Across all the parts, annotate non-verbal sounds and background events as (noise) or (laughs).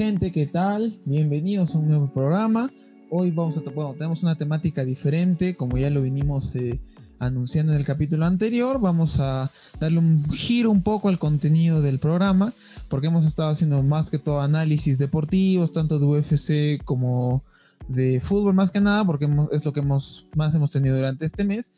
Gente, ¿qué tal? Bienvenidos a un nuevo programa. Hoy vamos a, bueno, tenemos una temática diferente, como ya lo vinimos eh, anunciando en el capítulo anterior. Vamos a darle un giro un poco al contenido del programa, porque hemos estado haciendo más que todo análisis deportivos, tanto de UFC como de fútbol más que nada, porque es lo que hemos, más hemos tenido durante este mes.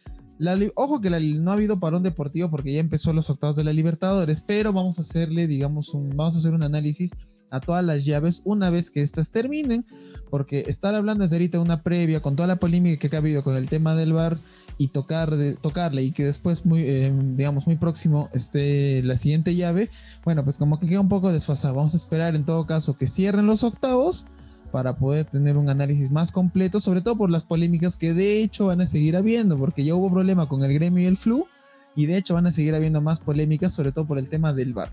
ojo que no ha habido parón deportivo porque ya empezó los octavos de la Libertadores, pero vamos a hacerle, digamos, vamos a hacer un análisis a todas las llaves una vez que estas terminen, porque estar hablando desde ahorita una previa con toda la polémica que ha habido con el tema del bar y tocar tocarle y que después muy eh, digamos muy próximo esté la siguiente llave, bueno, pues como que queda un poco desfasado. Vamos a esperar en todo caso que cierren los octavos para poder tener un análisis más completo, sobre todo por las polémicas que de hecho van a seguir habiendo, porque ya hubo problema con el gremio y el flu, y de hecho van a seguir habiendo más polémicas, sobre todo por el tema del VAR.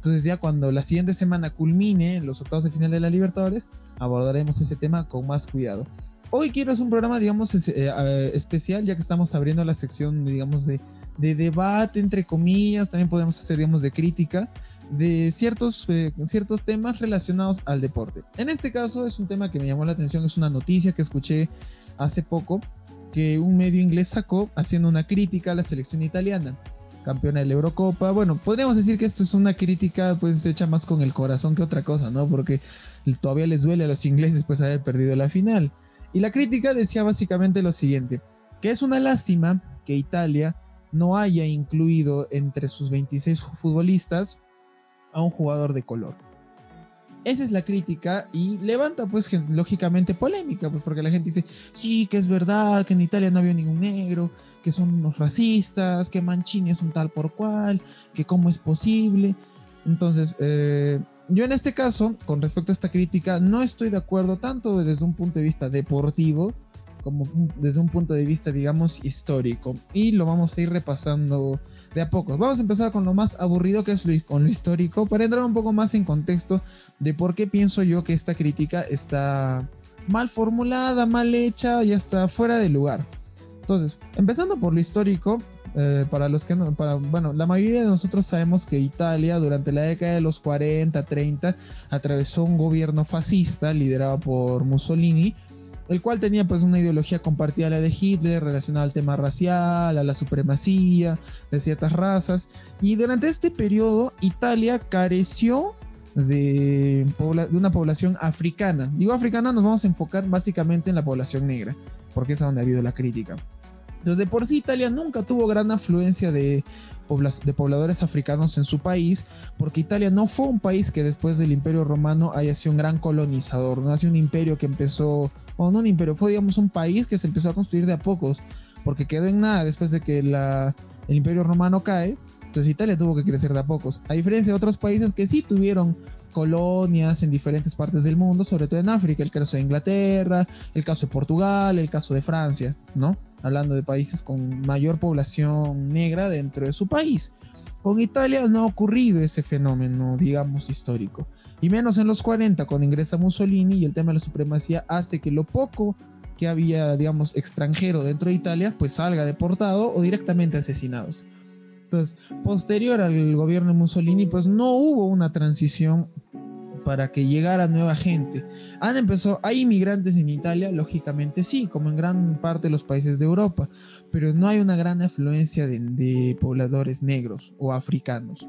Entonces ya cuando la siguiente semana culmine los octavos de final de la Libertadores, abordaremos ese tema con más cuidado. Hoy quiero hacer un programa, digamos, eh, eh, especial, ya que estamos abriendo la sección, digamos, de, de debate, entre comillas, también podemos hacer, digamos, de crítica de ciertos, eh, ciertos temas relacionados al deporte. En este caso es un tema que me llamó la atención, es una noticia que escuché hace poco que un medio inglés sacó haciendo una crítica a la selección italiana, campeona de la Eurocopa. Bueno, podríamos decir que esto es una crítica pues hecha más con el corazón que otra cosa, ¿no? Porque todavía les duele a los ingleses pues haber perdido la final. Y la crítica decía básicamente lo siguiente, que es una lástima que Italia no haya incluido entre sus 26 futbolistas a un jugador de color. Esa es la crítica y levanta pues lógicamente polémica, pues porque la gente dice, sí, que es verdad, que en Italia no había ningún negro, que son unos racistas, que Mancini es un tal por cual, que cómo es posible. Entonces, eh, yo en este caso, con respecto a esta crítica, no estoy de acuerdo tanto desde un punto de vista deportivo, como desde un punto de vista, digamos, histórico. Y lo vamos a ir repasando de a poco. Vamos a empezar con lo más aburrido que es con lo histórico, para entrar un poco más en contexto de por qué pienso yo que esta crítica está mal formulada, mal hecha, ya está fuera de lugar. Entonces, empezando por lo histórico, eh, para los que no, para, bueno, la mayoría de nosotros sabemos que Italia durante la década de los 40, 30 atravesó un gobierno fascista liderado por Mussolini, el cual tenía pues una ideología compartida a la de Hitler relacionada al tema racial, a la supremacía de ciertas razas. Y durante este periodo Italia careció de, una población africana. Digo africana, nos vamos a enfocar básicamente en la población negra, porque es a donde ha habido la crítica. Entonces, de por sí Italia nunca tuvo gran afluencia de de pobladores africanos en su país, porque Italia no fue un país que después del Imperio Romano haya sido un gran colonizador, no ha sido un imperio que empezó, o no un imperio, fue digamos un país que se empezó a construir de a pocos, porque quedó en nada después de que la, el Imperio Romano cae, entonces Italia tuvo que crecer de a pocos, a diferencia de otros países que sí tuvieron colonias en diferentes partes del mundo, sobre todo en África, el caso de Inglaterra, el caso de Portugal, el caso de Francia, ¿no? Hablando de países con mayor población negra dentro de su país. Con Italia no ha ocurrido ese fenómeno, digamos, histórico. Y menos en los 40, cuando ingresa Mussolini y el tema de la supremacía hace que lo poco que había, digamos, extranjero dentro de Italia, pues salga deportado o directamente asesinados. Entonces, posterior al gobierno de Mussolini, pues no hubo una transición para que llegara nueva gente. Han empezado, hay inmigrantes en Italia, lógicamente sí, como en gran parte de los países de Europa, pero no hay una gran afluencia de, pobladores negros o africanos.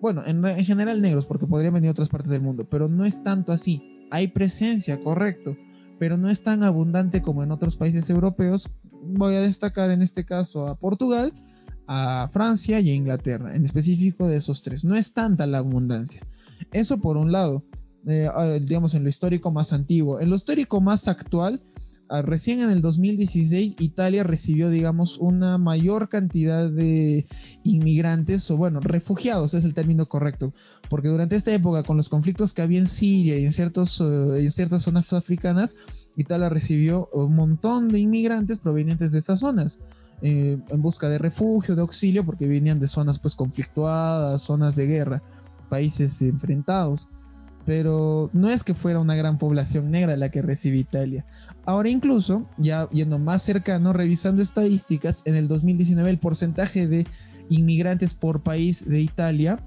Bueno, en, en, general negros, porque podrían venir de otras partes del mundo, pero no es tanto así. Hay presencia, correcto, pero no es tan abundante como en otros países europeos. Voy a destacar en este caso a Portugal, a Francia y a Inglaterra, en específico de esos tres. No es tanta la abundancia. Eso por un lado, eh, digamos en lo histórico más antiguo. En lo histórico más actual, ah, recién en el 2016 Italia recibió, digamos, una mayor cantidad de inmigrantes, o bueno, refugiados es el término correcto, porque durante esta época, con los conflictos que había en Siria y en, ciertos, eh, en ciertas zonas africanas, Italia recibió un montón de inmigrantes provenientes de esas zonas. Eh, en busca de refugio, de auxilio, porque venían de zonas pues conflictuadas, zonas de guerra, países enfrentados. Pero no es que fuera una gran población negra la que recibe Italia. Ahora incluso, ya yendo más cercano, revisando estadísticas, en el 2019 el porcentaje de inmigrantes por país de Italia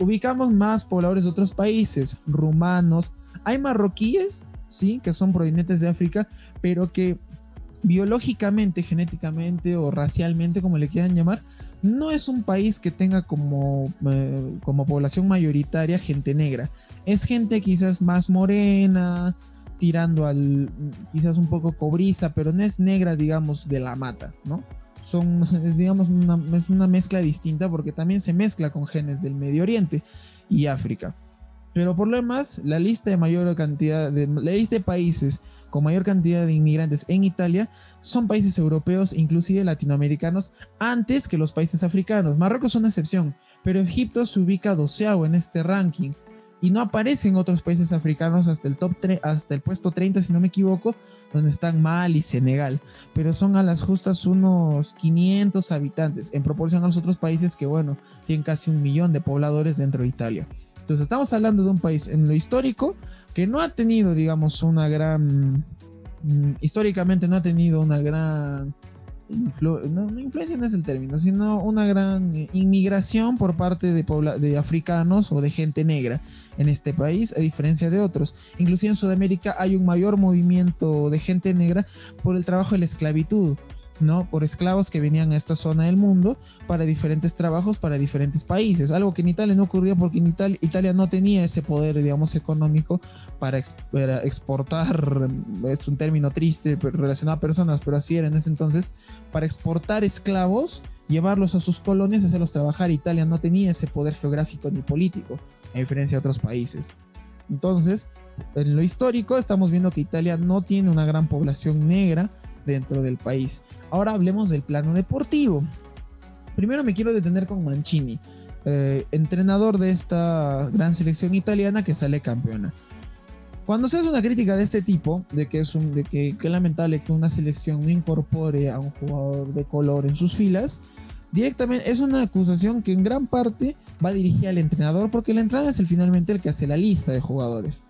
ubicamos más pobladores de otros países, rumanos, hay marroquíes, sí, que son provenientes de África, pero que biológicamente, genéticamente o racialmente, como le quieran llamar, no es un país que tenga como, eh, como población mayoritaria gente negra. Es gente quizás más morena, tirando al quizás un poco cobriza, pero no es negra, digamos, de la mata, ¿no? Son, (laughs) es, digamos, es una mezcla distinta porque también se mezcla con genes del Medio Oriente y África. Pero por lo demás, la lista de países con mayor cantidad de inmigrantes en Italia son países europeos, inclusive latinoamericanos, antes que los países africanos. Marruecos es una excepción, pero Egipto se ubica doceavo en este ranking y no aparecen otros países africanos hasta el top hasta el puesto 30 si no me equivoco, donde están Mali y Senegal, pero son a las justas unos 500 habitantes en proporción a los otros países que bueno, tienen casi un millón de pobladores dentro de Italia. Entonces estamos hablando de un país en lo histórico que no ha tenido, digamos, una gran... Mm, históricamente no ha tenido una gran... influencia no es el término, sino una gran inmigración por parte de, de africanos o de gente negra en este país, a diferencia de otros. Inclusive en Sudamérica hay un mayor movimiento de gente negra por el trabajo de la esclavitud. ¿No? Por esclavos que venían a esta zona del mundo para diferentes trabajos para diferentes países. Algo que en Italia no ocurría porque en Italia, Italia no tenía ese poder, digamos, económico para, exportar, es un término triste relacionado a personas, pero así era en ese entonces, para exportar esclavos, llevarlos a sus colonias, hacerlos trabajar. Italia no tenía ese poder geográfico ni político, a diferencia de otros países. Entonces, en lo histórico estamos viendo que Italia no tiene una gran población negra, dentro del país. Ahora hablemos del plano deportivo. Primero me quiero detener con Mancini, eh, entrenador de esta gran selección italiana que sale campeona. Cuando se hace una crítica de este tipo, de que es un, de que, que lamentable que una selección no incorpore a un jugador de color en sus filas, directamente es una acusación que en gran parte va dirigida al entrenador, porque el entrenador es el, finalmente el que hace la lista de jugadores.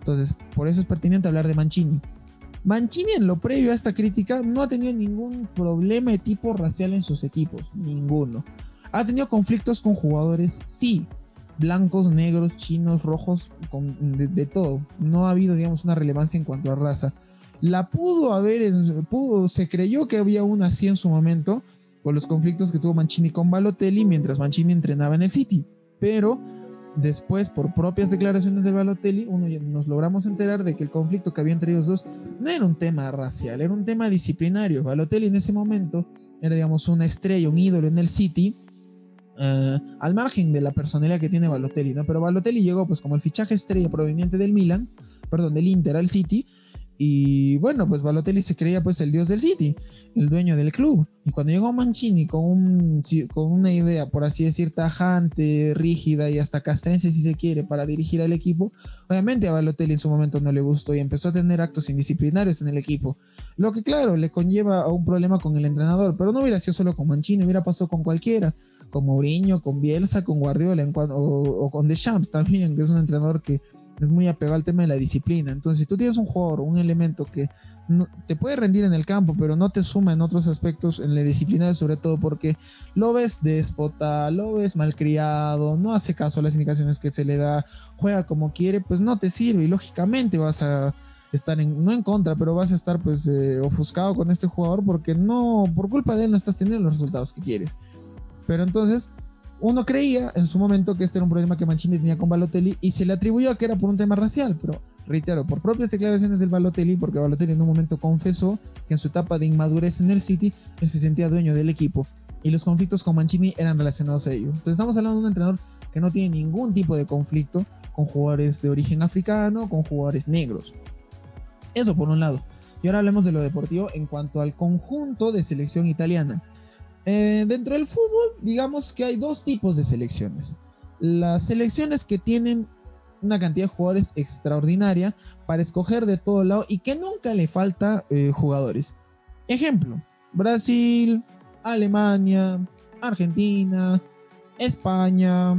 Entonces, por eso es pertinente hablar de Mancini. Mancini en lo previo a esta crítica no ha tenido ningún problema de tipo racial en sus equipos, ninguno. Ha tenido conflictos con jugadores, sí, blancos, negros, chinos, rojos, de, todo. No ha habido, digamos, una relevancia en cuanto a raza. La pudo haber, pudo, se creyó que había una así en su momento, por los conflictos que tuvo Mancini con Balotelli mientras Mancini entrenaba en el City. Pero Después, por propias declaraciones de Balotelli, uno nos logramos enterar de que el conflicto que había entre ellos dos no era un tema racial, era un tema disciplinario. Balotelli en ese momento era, digamos, una estrella, un ídolo en el City, eh, al margen de la personalidad que tiene Balotelli, ¿no? Pero Balotelli llegó, pues, como el fichaje estrella proveniente del Milan, perdón, del Inter al City, y bueno, pues Balotelli se creía pues el dios del City, el dueño del club. Y cuando llegó Mancini con, un, con una idea, por así decir, tajante, rígida y hasta castrense si se quiere, para dirigir al equipo, obviamente a Balotelli en su momento no le gustó y empezó a tener actos indisciplinarios en el equipo. Lo que claro, le conlleva a un problema con el entrenador, pero no hubiera sido solo con Mancini, hubiera pasado con cualquiera, con Mourinho, con Bielsa, con Guardiola o, o con Deschamps también, que es un entrenador que es muy apegado al tema de la disciplina. Entonces, si tú tienes un jugador, un elemento que te puede rendir en el campo, pero no te suma en otros aspectos, en la disciplina, sobre todo porque lo ves déspota, lo ves malcriado, no hace caso a las indicaciones que se le da, juega como quiere, pues no te sirve y lógicamente vas a estar en, no en contra, pero vas a estar pues eh, ofuscado con este jugador porque no, por culpa de él no estás teniendo los resultados que quieres. Pero entonces, uno creía en su momento que este era un problema que Mancini tenía con Balotelli y se le atribuyó a que era por un tema racial, pero reitero, por propias declaraciones del Balotelli, porque Balotelli en un momento confesó que en su etapa de inmadurez en el City él se sentía dueño del equipo y los conflictos con Mancini eran relacionados a ello. Entonces estamos hablando de un entrenador que no tiene ningún tipo de conflicto con jugadores de origen africano, con jugadores negros. Eso por un lado. Y ahora hablemos de lo deportivo en cuanto al conjunto de selección italiana. Eh, dentro del fútbol, digamos que hay dos tipos de selecciones. Las selecciones que tienen una cantidad de jugadores extraordinaria para escoger de todo lado y que nunca le falta eh, jugadores. Ejemplo, Brasil, Alemania, Argentina, España.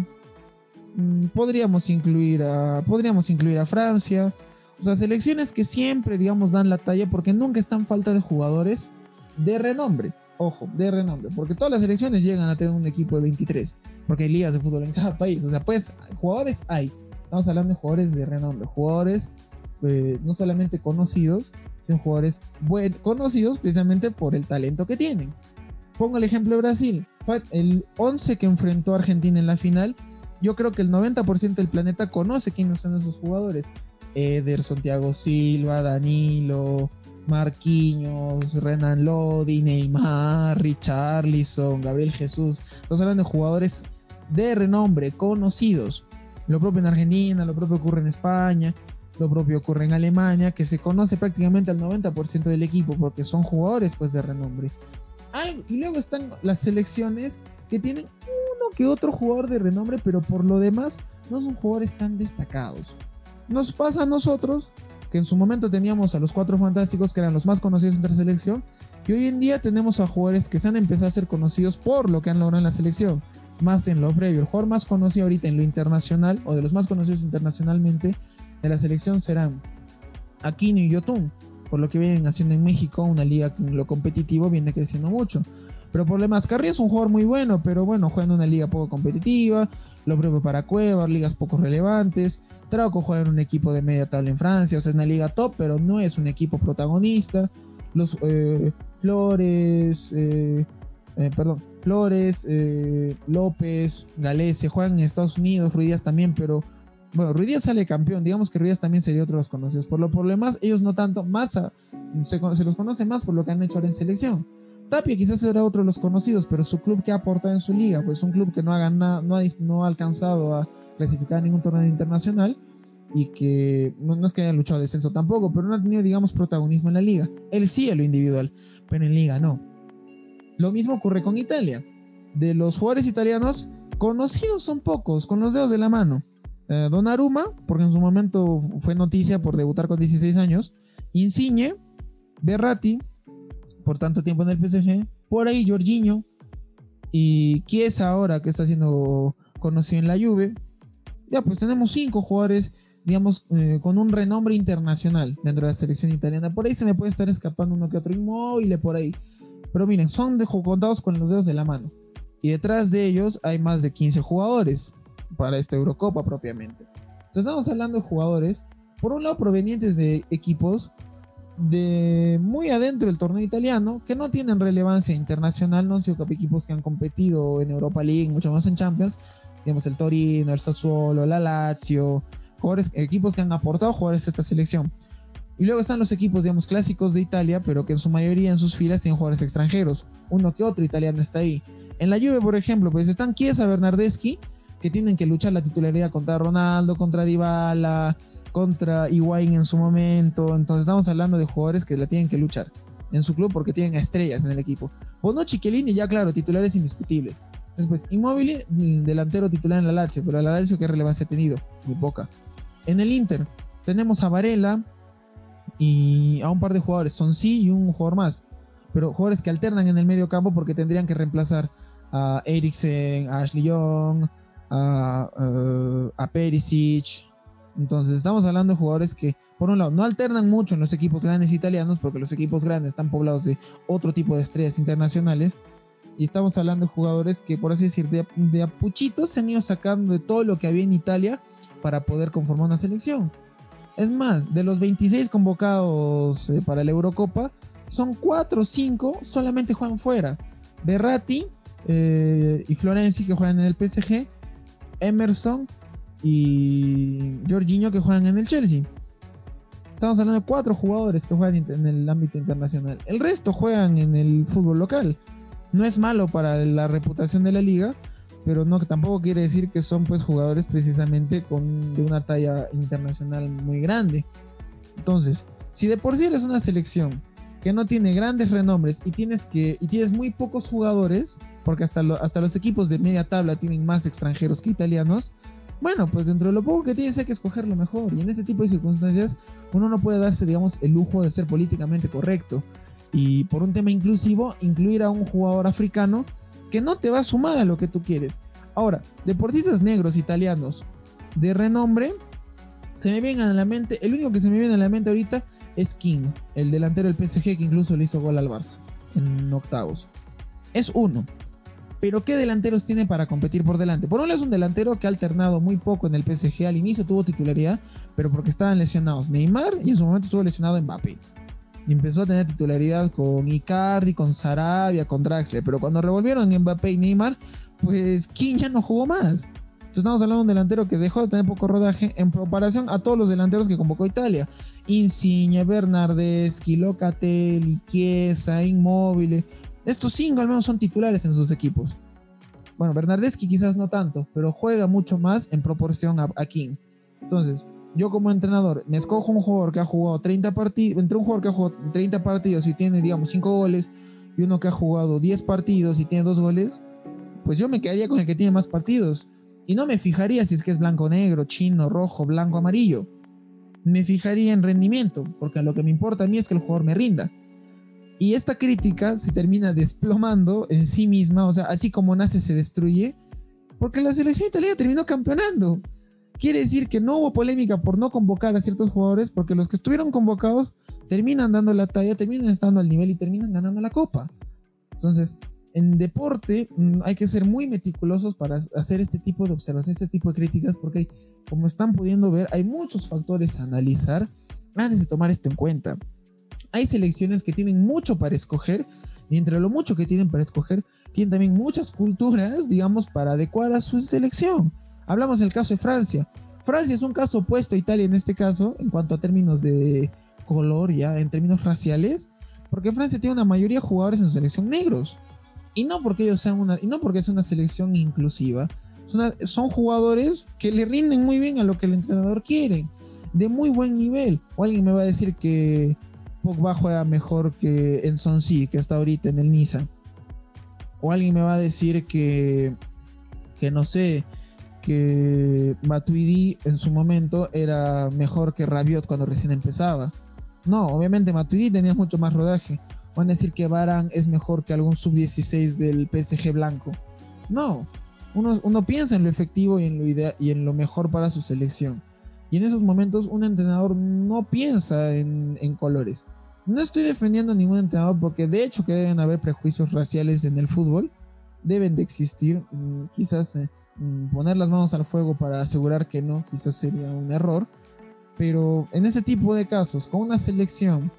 Mm, podríamos incluir a, podríamos incluir a Francia. O sea, selecciones que siempre, digamos, dan la talla porque nunca están falta de jugadores de renombre. Ojo, de renombre, porque todas las selecciones llegan a tener un equipo de 23, porque hay ligas de fútbol en cada país. O sea, pues, jugadores hay. Estamos hablando de jugadores de renombre, jugadores eh, no solamente conocidos, sino jugadores buen, conocidos precisamente por el talento que tienen. Pongo el ejemplo de Brasil. El 11 que enfrentó a Argentina en la final, yo creo que el 90% del planeta conoce quiénes son esos jugadores. Ederson, Thiago Silva, Danilo, Marquinhos, Renan Lodi, Neymar, Richarlison, Gabriel Jesús. Estamos hablando de jugadores de renombre, conocidos. Lo propio en Argentina, lo propio ocurre en España, lo propio ocurre en Alemania, que se conoce prácticamente al 90% del equipo porque son jugadores pues de renombre. y luego están las selecciones que tienen uno que otro jugador de renombre, pero por lo demás no son jugadores tan destacados. Nos pasa a nosotros en su momento teníamos a los cuatro fantásticos que eran los más conocidos entre la selección y hoy en día tenemos a jugadores que se han empezado a ser conocidos por lo que han logrado en la selección, más en lo previo. El jugador más conocido ahorita en lo internacional o de los más conocidos internacionalmente de la selección serán Aquino y Yotun, por lo que vienen haciendo en México, una liga que en lo competitivo viene creciendo mucho. Pero problemas, Carrillo es un jugador muy bueno, pero bueno, juega en una liga poco competitiva, lo propio para Cuevas, ligas poco relevantes. Trauco juega en un equipo de media tabla en Francia, o sea, es una liga top, pero no es un equipo protagonista. Los eh, Flores, eh, eh, perdón, Flores, López, Galese juegan en Estados Unidos, Ruidías también, pero bueno, Ruidías sale campeón, digamos que Ruidías también sería otro de los conocidos. Por lo problemas, ellos no tanto, más se, se los conoce más por lo que han hecho ahora en selección. Tapia quizás era otro de los conocidos, pero su club que ha aportado en su liga, pues un club que no ha ganado, no ha, no alcanzado a clasificar ningún torneo internacional y que no, es que haya luchado descenso tampoco, pero no ha tenido, digamos, protagonismo en la liga. Él sí en lo individual, pero en liga no. Lo mismo ocurre con Italia. De los jugadores italianos, conocidos son pocos, con los dedos de la mano. Eh, Donnarumma, porque en su momento fue noticia por debutar con 16 años. Insigne, Berratti, por tanto tiempo en el PSG. Por ahí Jorginho y Chiesa ahora que está siendo conocido en la Juve. Ya pues tenemos cinco jugadores, digamos, eh, con un renombre internacional dentro de la selección italiana. Por ahí se me puede estar escapando uno que otro inmóvil por ahí. Pero miren, son de, contados con los dedos de la mano. Y detrás de ellos hay más de 15 jugadores para esta Eurocopa propiamente. Entonces estamos hablando de jugadores, por un lado provenientes de equipos de muy adentro del torneo italiano que no tienen relevancia internacional, no han sido equipos que han competido en Europa League, mucho más en Champions, digamos el Torino, el Sassuolo, la Lazio, jugadores, equipos que han aportado jugadores a esta selección. Y luego están los equipos, digamos, clásicos de Italia, pero que en su mayoría en sus filas tienen jugadores extranjeros. Uno que otro italiano está ahí. En la Juve, por ejemplo, pues están Chiesa, Bernardeschi, que tienen que luchar la titularidad contra Ronaldo, contra Dybala, contra Higuaín en su momento. Entonces estamos hablando de jugadores que la tienen que luchar en su club porque tienen estrellas en el equipo. Bonucci, Chiellini, ya claro, titulares indiscutibles. Después, Immobile, mm, delantero titular en la Lazio, pero la Lazio qué relevancia ha tenido, muy poca. En el Inter tenemos a Varela y a un par de jugadores, son sí y un jugador más, pero jugadores que alternan en el medio campo porque tendrían que reemplazar a Eriksen, a Ashley Young, a, eh, a Perisic, entonces estamos hablando de jugadores que, por un lado, no alternan mucho en los equipos grandes italianos, porque los equipos grandes están poblados de otro tipo de estrellas internacionales. Y estamos hablando de jugadores que, por así decir, de, de apuchitos se han ido sacando de todo lo que había en Italia para poder conformar una selección. Es más, de los 26 convocados eh, para la Eurocopa, son 4 o 5 solamente juegan fuera. Berratti eh, y Florenzi que juegan en el PSG, Emerson y Jorginho que juegan en el Chelsea. Estamos hablando de cuatro jugadores que juegan en el ámbito internacional. El resto juegan en el fútbol local. No es malo para la reputación de la liga, pero no tampoco quiere decir que son pues jugadores precisamente con de una talla internacional muy grande. Entonces, si de por sí eres una selección que no tiene grandes renombres y tienes que y tienes muy pocos jugadores, porque hasta, hasta los equipos de media tabla tienen más extranjeros que italianos, bueno, pues dentro de lo poco que tienes hay que escoger lo mejor. Y en este tipo de circunstancias uno no puede darse, digamos, el lujo de ser políticamente correcto. Y por un tema inclusivo, incluir a un jugador africano que no te va a sumar a lo que tú quieres. Ahora, deportistas negros italianos de renombre, se me vienen a la mente, el único que se me viene a la mente ahorita es King, el delantero del PSG que incluso le hizo gol al Barça en octavos. Es uno. Pero ¿qué delanteros tiene para competir por delante? Por un lado es un delantero que ha alternado muy poco en el PSG. Al inicio tuvo titularidad, pero porque estaban lesionados Neymar y en su momento estuvo lesionado Mbappé. Y empezó a tener titularidad con Icardi, con Sarabia, con Draxler. Pero cuando revolvieron Mbappé y Neymar, pues ¿quién ya no jugó más? Entonces estamos hablando de un delantero que dejó de tener poco rodaje en comparación a todos los delanteros que convocó Italia. Insigne, Bernardeschi, Locatelli, Chiesa, Inmóvil. Estos cinco al menos son titulares en sus equipos. Bueno, Bernardeschi quizás no tanto, pero juega mucho más en proporción a, King. Entonces, yo como entrenador me escojo un jugador que ha jugado 30 partidos, entre un jugador que ha jugado 30 partidos y tiene, digamos, 5 goles, y uno que ha jugado 10 partidos y tiene 2 goles, pues yo me quedaría con el que tiene más partidos. Y no me fijaría si es que es blanco, negro, chino, rojo, blanco, amarillo. Me fijaría en rendimiento, porque lo que me importa a mí es que el jugador me rinda. Y esta crítica se termina desplomando en sí misma, o sea, así como nace se destruye, porque la selección italiana terminó campeonando. Quiere decir que no hubo polémica por no convocar a ciertos jugadores, porque los que estuvieron convocados terminan dando la talla, terminan estando al nivel y terminan ganando la copa. Entonces, en deporte mm, hay que ser muy meticulosos para hacer este tipo de observaciones, este tipo de críticas, porque como están pudiendo ver, hay muchos factores a analizar antes de tomar esto en cuenta hay selecciones que tienen mucho para escoger y entre lo mucho que tienen para escoger, tienen también muchas culturas, digamos, para adecuar a su selección. Hablamos del caso de Francia. Francia es un caso opuesto a Italia en este caso, en cuanto a términos de color, ya, en términos raciales, porque Francia tiene una mayoría de jugadores en su selección negros. Y no porque ellos sean una, y no porque sea una selección inclusiva. Son, son jugadores que le rinden muy bien a lo que el entrenador quiere, de muy buen nivel. O alguien me va a decir que Pogba juega mejor que en Sonsi, que está ahorita en el Niza. O alguien me va a decir que, que no sé, que Matuidi en su momento era mejor que Rabiot cuando recién empezaba. No, obviamente Matuidi tenía mucho más rodaje. Van a decir que Baran es mejor que algún sub-16 del PSG blanco. No, uno, uno, piensa en lo efectivo y en lo, y en lo mejor para su selección. Y en esos momentos un entrenador no piensa en, en colores. No estoy defendiendo a ningún entrenador porque de hecho que deben haber prejuicios raciales en el fútbol. Deben de existir. Mm, quizás eh, mm, poner las manos al fuego para asegurar que no, quizás sería un error. Pero en ese tipo de casos, con una selección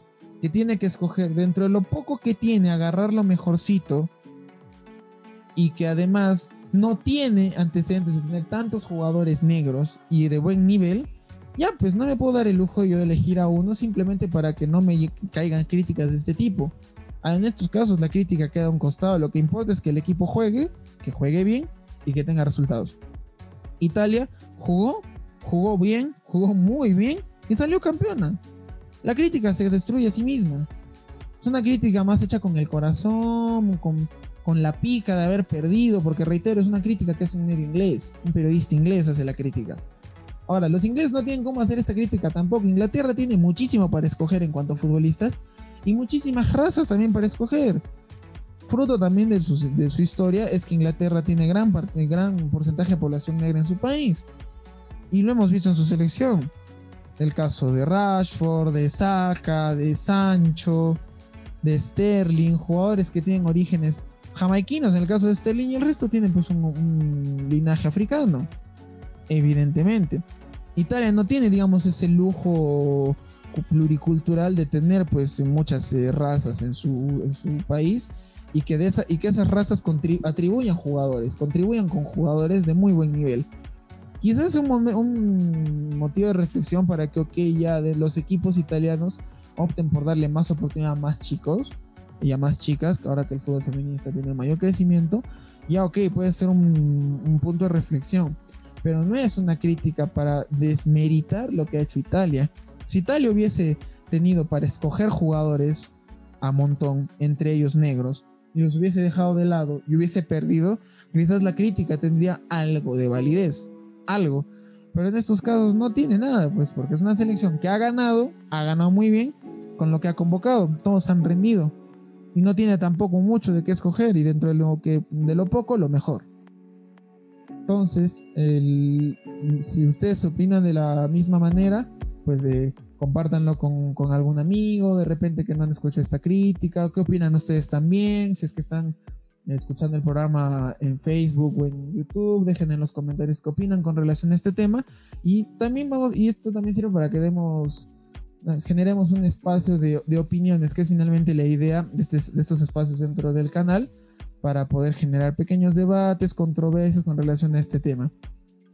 que tiene que escoger dentro de lo poco que tiene, agarrar lo mejorcito y que además no tiene antecedentes de tener tantos jugadores negros y de buen nivel, ya pues no me puedo dar el lujo yo de elegir a uno simplemente para que no me caigan críticas de este tipo. Ah, en estos casos la crítica queda a un costado, lo que importa es que el equipo juegue, que juegue bien y que tenga resultados. Italia jugó, jugó bien, jugó muy bien y salió campeona. La crítica se destruye a sí misma. Es una crítica más hecha con el corazón, con, con la pica de haber perdido, porque reitero, es una crítica que es un medio inglés, un periodista inglés hace la crítica. Ahora, los ingleses no tienen cómo hacer esta crítica tampoco. Inglaterra tiene muchísimo para escoger en cuanto a futbolistas y muchísimas razas también para escoger. Fruto también de su, historia es que Inglaterra tiene gran, gran porcentaje de población negra en su país. Y lo hemos visto en su selección. El caso de Rashford, de Saka, de Sancho, de Sterling, jugadores que tienen orígenes jamaiquinos en el caso de Sterling y el resto tienen pues un linaje africano, evidentemente. Italia no tiene, digamos, ese lujo pluricultural de tener pues muchas eh, razas en su, país y que, de esa, y que esas razas atribuyan jugadores, contribuyan con jugadores de muy buen nivel. Quizás un, un, motivo de reflexión para que, ok, ya de los equipos italianos opten por darle más oportunidad a más chicos y a más chicas, que ahora que el fútbol feminista tiene mayor crecimiento, ya, ok, puede ser un, un punto de reflexión pero no es una crítica para desmeritar lo que ha hecho Italia. Si Italia hubiese tenido para escoger jugadores a montón, entre ellos negros, y los hubiese dejado de lado y hubiese perdido, quizás la crítica tendría algo de validez, algo. Pero en estos casos no tiene nada, pues porque es una selección que ha ganado, ha ganado muy bien con lo que ha convocado, todos han rendido y no tiene tampoco mucho de qué escoger y dentro de lo que de lo poco lo mejor. Entonces, si ustedes opinan de la misma manera, pues eh, compártanlo con, algún amigo, de repente que no han escuchado esta crítica, qué opinan ustedes también, si es que están escuchando el programa en Facebook o en YouTube. Dejen en los comentarios qué opinan con relación a este tema. Y también vamos, y esto también sirve para que demos, generemos un espacio de, opiniones, que es finalmente la idea de, este, de estos espacios dentro del canal, para poder generar pequeños debates, controversias con relación a este tema.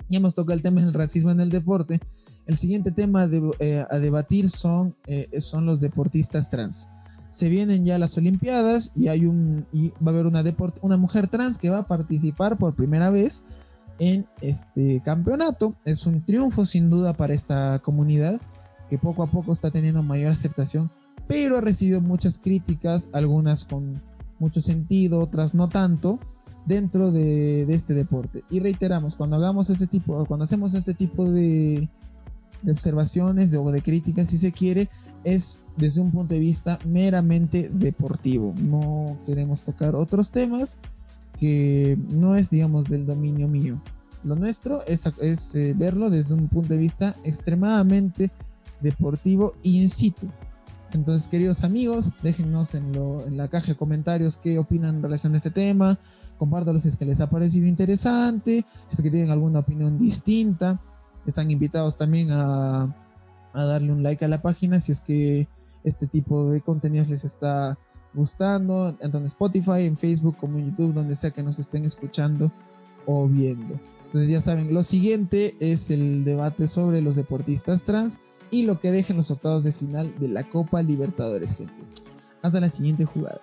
Ya hemos tocado el tema del racismo en el deporte. El siguiente tema eh, a debatir son, eh, son los deportistas trans se vienen ya las Olimpiadas y hay un y va a haber una una mujer trans que va a participar por primera vez en este campeonato. Es un triunfo sin duda para esta comunidad que poco a poco está teniendo mayor aceptación, pero ha recibido muchas críticas, algunas con mucho sentido, otras no tanto dentro de, este deporte. Y reiteramos, cuando hagamos este tipo, cuando hacemos este tipo de, de observaciones o de críticas, si se quiere, es desde un punto de vista meramente deportivo. No queremos tocar otros temas que no es, digamos, del dominio mío. Lo nuestro es, es eh, verlo desde un punto de vista extremadamente deportivo in situ. Entonces, queridos amigos, déjennos en, la caja de comentarios qué opinan en relación a este tema. Compártanlo si es que les ha parecido interesante, si es que tienen alguna opinión distinta. Están invitados también a a darle un like a la página si es que este tipo de contenidos les está gustando, tanto en Spotify, en Facebook como en YouTube, donde sea que nos estén escuchando o viendo. Entonces ya saben, lo siguiente es el debate sobre los deportistas trans y lo que dejen los octavos de final de la Copa Libertadores, gente. Hasta la siguiente jugada.